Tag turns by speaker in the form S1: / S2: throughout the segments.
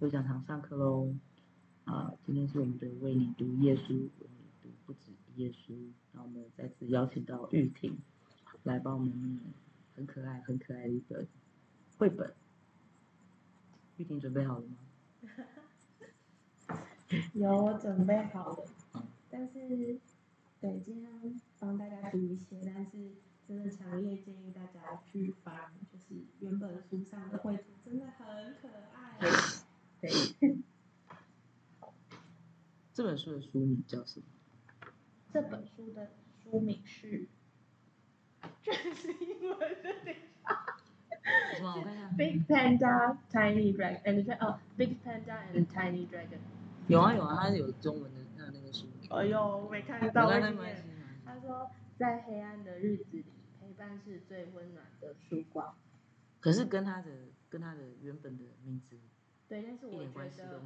S1: 有讲堂上课喽。啊，今天是我们的为你读耶稣，为你读不止耶稣。那我们再次邀请到玉婷来帮我们念很可爱、很可爱的一本绘本。玉婷准备好了吗？
S2: 有，我准备好了。但是，对，今天帮大家读一些，但是真的强烈建议大家去翻，就是原本书上的绘图真的很可爱。对。
S1: 这本书的书名叫什么？
S2: 这本书的书名是，这是英文的，等一下。
S1: 什么？我看一下。
S2: Big Panda, Tiny Dragon, and 哦，Big Panda and Tiny Dragon。
S1: 有啊有啊，它有中文的那那个书。
S2: 哎呦，我没看到。他说，在黑暗的日子里，陪伴是最温暖的曙光。
S1: 可是跟他的跟他的原本的名字，
S2: 对，但是我
S1: 觉得。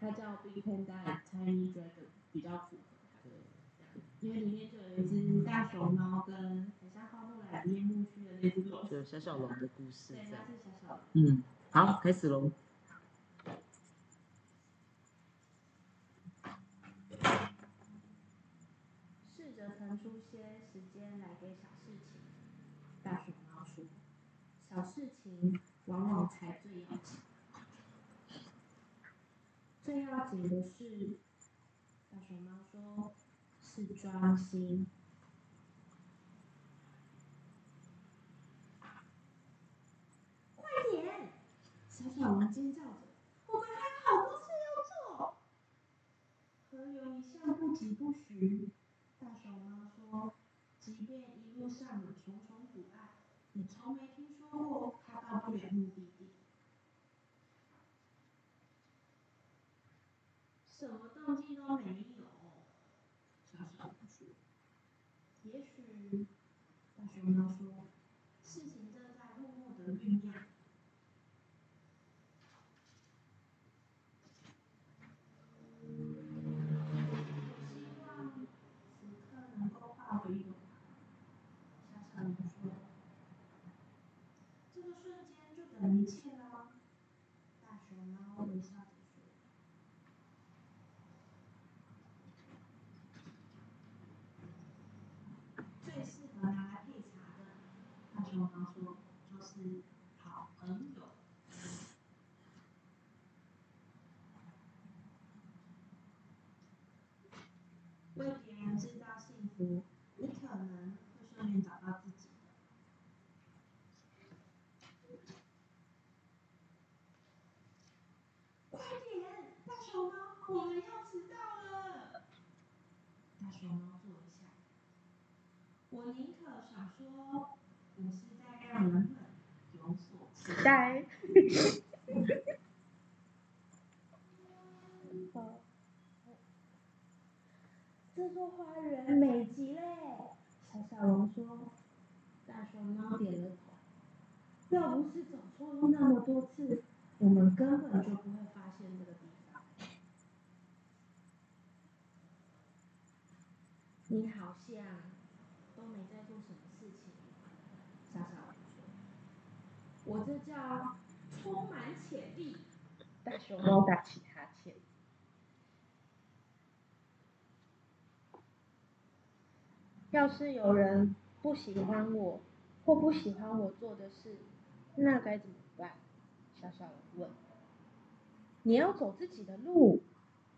S2: 他叫 Big Panda Tiny Dragon，比较符合它的这样，因为里面就有一只大熊猫跟很像花木兰面木区的那只龙，
S1: 就小小龙的故事。
S2: 对，它是小小龙。
S1: 嗯，好，开始喽。
S2: 试着腾出些时间来给小事情。大熊猫说：“小事情往往才最要紧。”最要紧的是，大熊猫说：“是专心。”快点！小小龙尖叫着：“我们还有好多事要做。”河流一向不急不徐，大熊猫说：“即便一路上有重重阻碍，也从没听说过它到不了目的地。”什么动机都没有，小小龙说。也许，大熊猫说，事情正在默默的酝酿。希望此刻能够化为永恒。小小龙说。这个瞬间就等于一切了吗？大熊猫微笑。熊猫说：“就是好朋友。为别人制造幸福，你可能会顺便找到自己快点，大熊猫，我们要迟到了。大熊猫坐一下。我宁可少说。”我是在让人们有所期待。这座花园美极嘞！小小龙说。大熊猫点了头。要不是走错路那么多次，我们根本就不会发现这个地方。你好像都没在做什么事情。小小龙说：“我这叫充满潜力。”大熊猫打起哈欠。要是有人不喜欢我，或不喜欢我做的事，那该怎么办？小小龙问。“你要走自己的路。”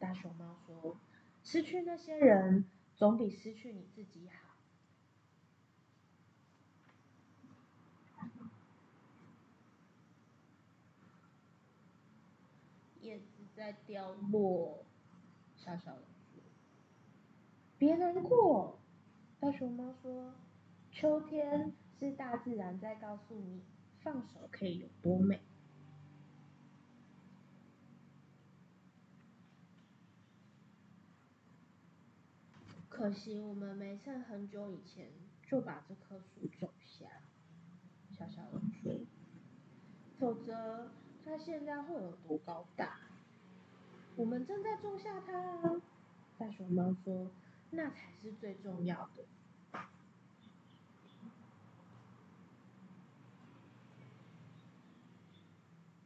S2: 大熊猫说，“失去那些人，总比失去你自己好。”叶子在掉落，小小龙说：“别难过。”大熊猫说：“秋天是大自然在告诉你，放手可以有多美。”可惜我们没趁很久以前就把这棵树种下，小小龙说：“否则。”它现在会有多高大？我们正在种下它啊！大熊猫说：“那才是最重要的。”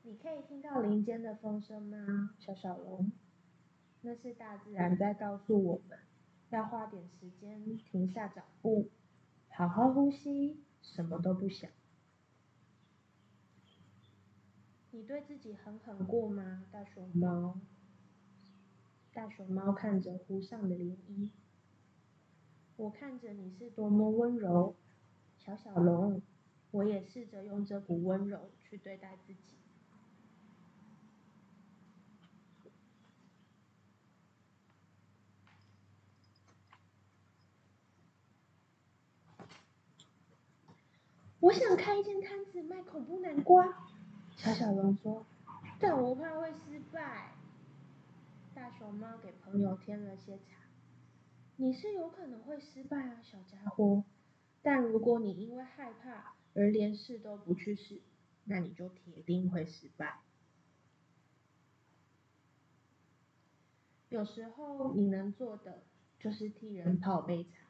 S2: 你可以听到林间的风声吗，小小龙？那是大自然在告诉我们，要花点时间停下脚步，好好呼吸，什么都不想。你对自己狠狠过吗，大熊猫？大熊猫看着湖上的涟漪，我看着你是多么温柔，小小龙。我也试着用这股温柔去对待自己。我想开一间摊子卖恐怖南瓜，小小龙说，但我怕会失败。大熊猫给朋友添了些茶，你是有可能会失败啊，小家伙。但如果你因为害怕而连试都不去试，那你就铁定会失败。有时候你能做的就是替人泡杯茶，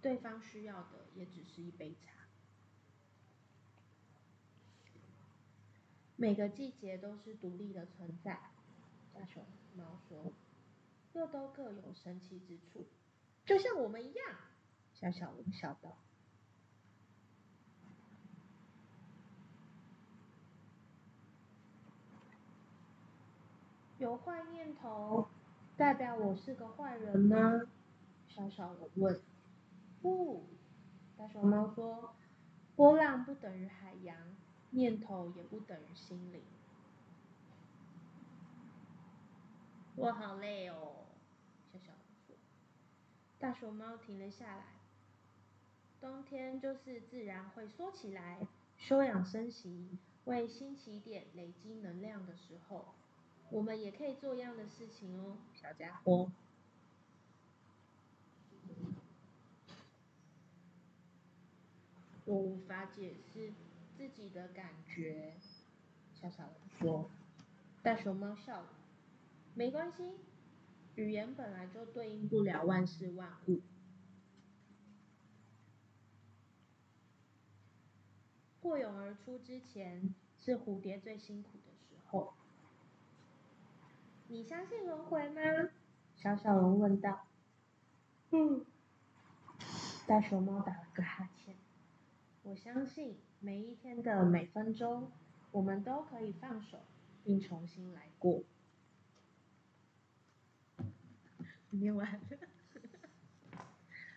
S2: 对方需要的也只是一杯茶。每个季节都是独立的存在，大熊猫说，又都各有神奇之处，就像我们一样。小小龙笑道。有坏念头，代表我是个坏人吗？小小龙问。不，大熊猫说，波浪不等于海洋，念头也不等于心灵。我好累哦，小小。大熊猫停了下来。冬天就是自然会缩起来，休养生息，为新起点累积能量的时候。我们也可以做一样的事情哦，小家伙。我无法解释自己的感觉，小小龙说。大熊猫笑了，没关系，语言本来就对应不了万事万物。破蛹而出之前，是蝴蝶最辛苦的时候。你相信轮回吗？小小龙问道。嗯。大熊猫打了个哈欠。我相信每一天的每分钟，我们都可以放手，并重新来过。念完。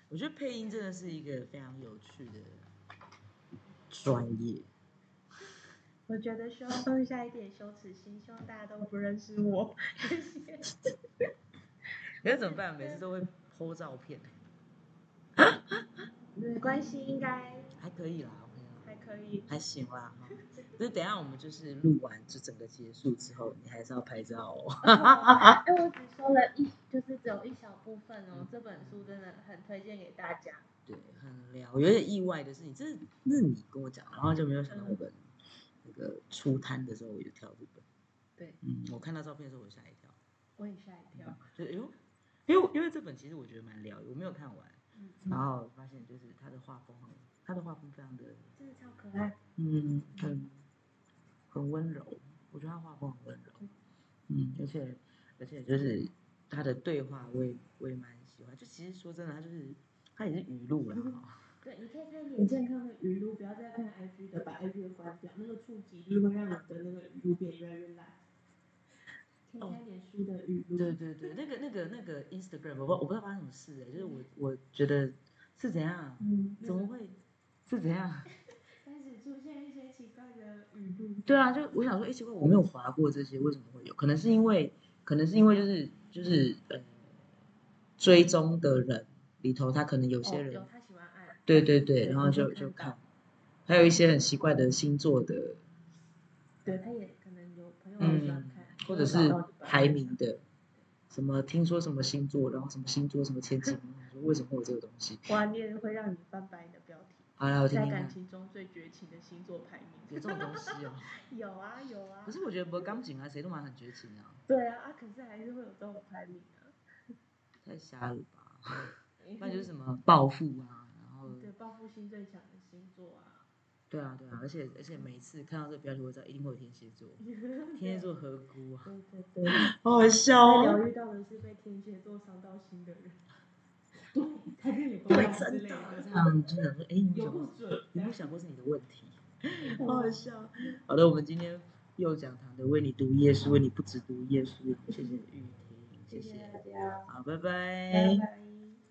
S1: 我觉得配音真的是一个非常有趣的专业。
S2: 我觉得需要放下一点羞耻心，希望大家都不认识我。谢谢。
S1: 可是怎么办？每次都会 po 照片。
S2: 没关系，应该
S1: 还可以啦。
S2: 还可以。
S1: 还行啦。就 是等下我们就是录完就整个结束之后，你还是要拍照哦。
S2: 哎，我只说了一，就是只有一小部分哦。这本书真的很推荐给大家。
S1: 对，很聊。有点意外的是，你这是那是你跟我讲，然后就没有想到我本。那个出摊的时候，我就跳这本。
S2: 对，
S1: 嗯，我看到照片的时候，我吓一跳。
S2: 我也吓一跳。
S1: 就哎呦，因为因为这本其实我觉得蛮疗愈，我没有看完，然后发现就是他的画风，他的画风非常的，
S2: 真的超可爱。
S1: 嗯，很很温柔，我觉得他画风很温柔。嗯，而且而且就是他的对话，我也我也蛮喜欢。就其实说真的，他就是他也是语录了哈。
S2: 对，你可以看点健康的语录，不要再看 IG 的，把 IG 关掉，那个触及就会让你的那个语录变越来越烂。看点书的语录。
S1: 对对对，那个那个那个 Instagram，我不我不知道发生什么事哎，就是我我觉得是怎样，怎么会是怎样？
S2: 开始出现一些奇怪的语录。
S1: 对啊，就我想说，哎，奇怪，我没有划过这些，为什么会有？可能是因为，可能是因为就是就是呃，追踪的人里头，他可能有些人他喜欢爱。对对对，然后就就看，还有一些很奇怪的星座的，
S2: 对，他也可能有朋友很喜欢看，
S1: 或者是排名的，什么听说什么星座，然后什么星座什么前几名，说为什么会有这个东西？
S2: 哇，你会让你翻白的。
S1: 好了，我听听。
S2: 在感情中最绝情的星座排名，
S1: 有这种东西哦？
S2: 有啊有啊。
S1: 可是我觉得不刚紧啊，谁都蛮很绝情啊。
S2: 对啊，啊可是还是会有这种排名啊。
S1: 太瞎了吧？那就是什么暴富啊？
S2: 然后对，报复心最强的星座啊。
S1: 对啊，对啊，而且而且每次看到这个标题，我知道一定会有天蝎座，天蝎座何辜啊？
S2: 对对 对，
S1: 好好笑
S2: 被
S1: 哦！
S2: 疗愈到的是被天蝎座伤到心的人。对，才可以有
S1: 对，
S2: 功劳之
S1: 真的
S2: 类的，
S1: 这样真的说，哎，你有
S2: 有
S1: 没有想过？有没有想过是你的问题？好
S2: 哦
S1: 好笑。好的，我们今天又讲堂的为你读耶稣，为你不止读耶稣，谢谢玉婷，谢
S2: 谢谢
S1: 谢
S2: 大，家，
S1: 好，拜拜
S2: 拜拜。